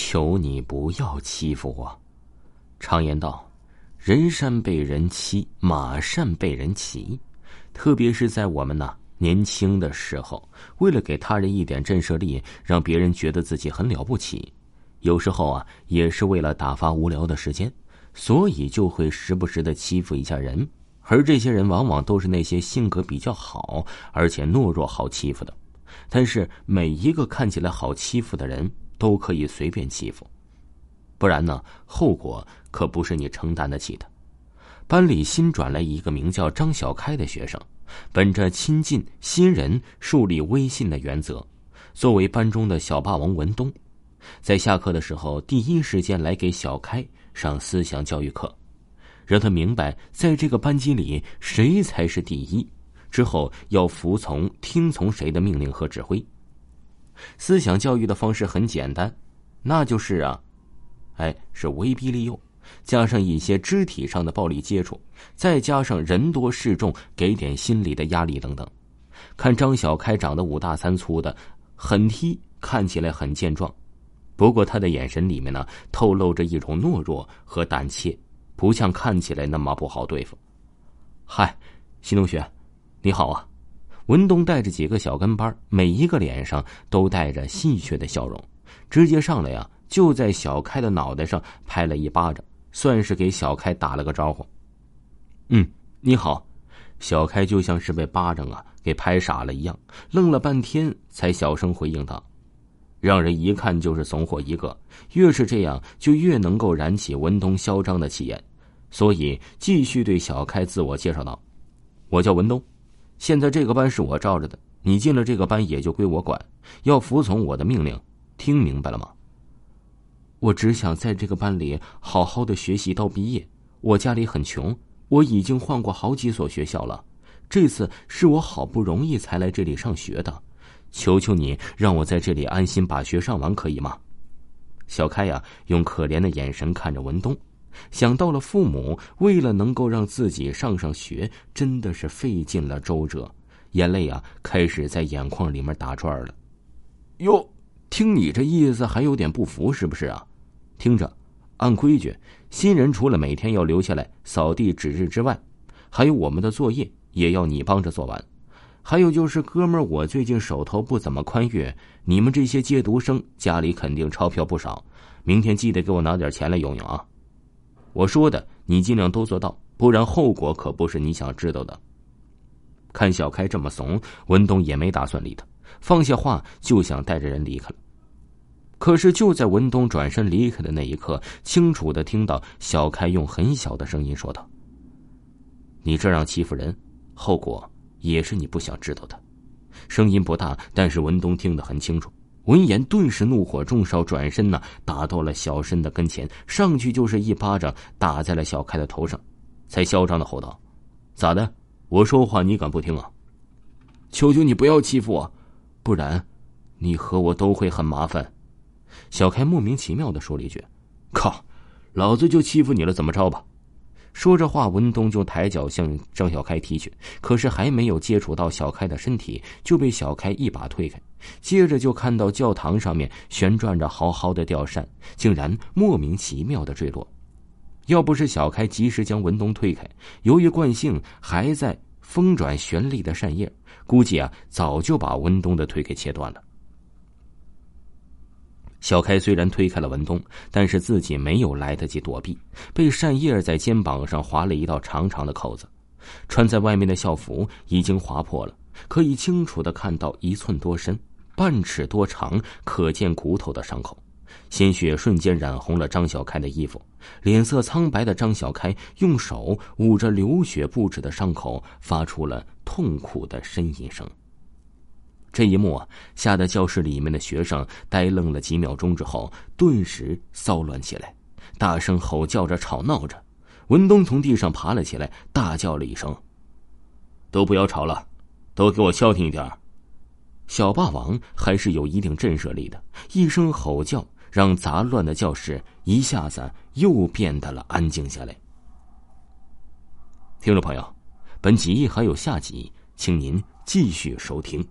求你不要欺负我。常言道：“人善被人欺，马善被人骑。”特别是在我们呢年轻的时候，为了给他人一点震慑力，让别人觉得自己很了不起，有时候啊，也是为了打发无聊的时间，所以就会时不时的欺负一下人。而这些人往往都是那些性格比较好，而且懦弱好欺负的。但是每一个看起来好欺负的人都可以随便欺负，不然呢，后果可不是你承担得起的。班里新转来一个名叫张小开的学生，本着亲近新人、树立威信的原则，作为班中的小霸王文东，在下课的时候第一时间来给小开上思想教育课。让他明白，在这个班级里，谁才是第一。之后要服从、听从谁的命令和指挥。思想教育的方式很简单，那就是啊，哎，是威逼利诱，加上一些肢体上的暴力接触，再加上人多势众，给点心理的压力等等。看张小开长得五大三粗的，狠踢，看起来很健壮，不过他的眼神里面呢，透露着一种懦弱和胆怯。不像看起来那么不好对付。嗨，新同学，你好啊！文东带着几个小跟班，每一个脸上都带着戏谑的笑容，直接上来呀，就在小开的脑袋上拍了一巴掌，算是给小开打了个招呼。嗯，你好。小开就像是被巴掌啊给拍傻了一样，愣了半天，才小声回应道。让人一看就是怂货一个，越是这样，就越能够燃起文东嚣张的气焰，所以继续对小开自我介绍道：“我叫文东，现在这个班是我罩着的，你进了这个班也就归我管，要服从我的命令，听明白了吗？”我只想在这个班里好好的学习到毕业。我家里很穷，我已经换过好几所学校了，这次是我好不容易才来这里上学的。求求你，让我在这里安心把学上完，可以吗？小开呀，用可怜的眼神看着文东，想到了父母为了能够让自己上上学，真的是费尽了周折，眼泪啊开始在眼眶里面打转了。哟，听你这意思，还有点不服是不是啊？听着，按规矩，新人除了每天要留下来扫地值日之外，还有我们的作业也要你帮着做完。还有就是，哥们儿，我最近手头不怎么宽裕，你们这些借读生家里肯定钞票不少，明天记得给我拿点钱来用用啊！我说的，你尽量都做到，不然后果可不是你想知道的。看小开这么怂，文东也没打算理他，放下话就想带着人离开了。可是就在文东转身离开的那一刻，清楚的听到小开用很小的声音说道：“你这样欺负人，后果……”也是你不想知道的，声音不大，但是文东听得很清楚。闻言，顿时怒火中烧，转身呢，打到了小申的跟前，上去就是一巴掌打在了小开的头上，才嚣张的吼道：“咋的？我说话你敢不听啊？求求你不要欺负我，不然，你和我都会很麻烦。”小开莫名其妙的说了一句：“靠，老子就欺负你了，怎么着吧？”说着话，文东就抬脚向张小开踢去，可是还没有接触到小开的身体，就被小开一把推开。接着就看到教堂上面旋转着好好的吊扇，竟然莫名其妙的坠落。要不是小开及时将文东推开，由于惯性还在风转旋立的扇叶，估计啊早就把文东的腿给切断了。小开虽然推开了文东，但是自己没有来得及躲避，被扇叶在肩膀上划了一道长长的口子。穿在外面的校服已经划破了，可以清楚的看到一寸多深、半尺多长、可见骨头的伤口。鲜血瞬间染红了张小开的衣服，脸色苍白的张小开用手捂着流血不止的伤口，发出了痛苦的呻吟声。这一幕啊，吓得教室里面的学生呆愣了几秒钟之后，顿时骚乱起来，大声吼叫着、吵闹着。文东从地上爬了起来，大叫了一声：“都不要吵了，都给我消停一点！”小霸王还是有一定震慑力的，一声吼叫让杂乱的教室一下子又变得了安静下来。听众朋友，本集还有下集，请您继续收听。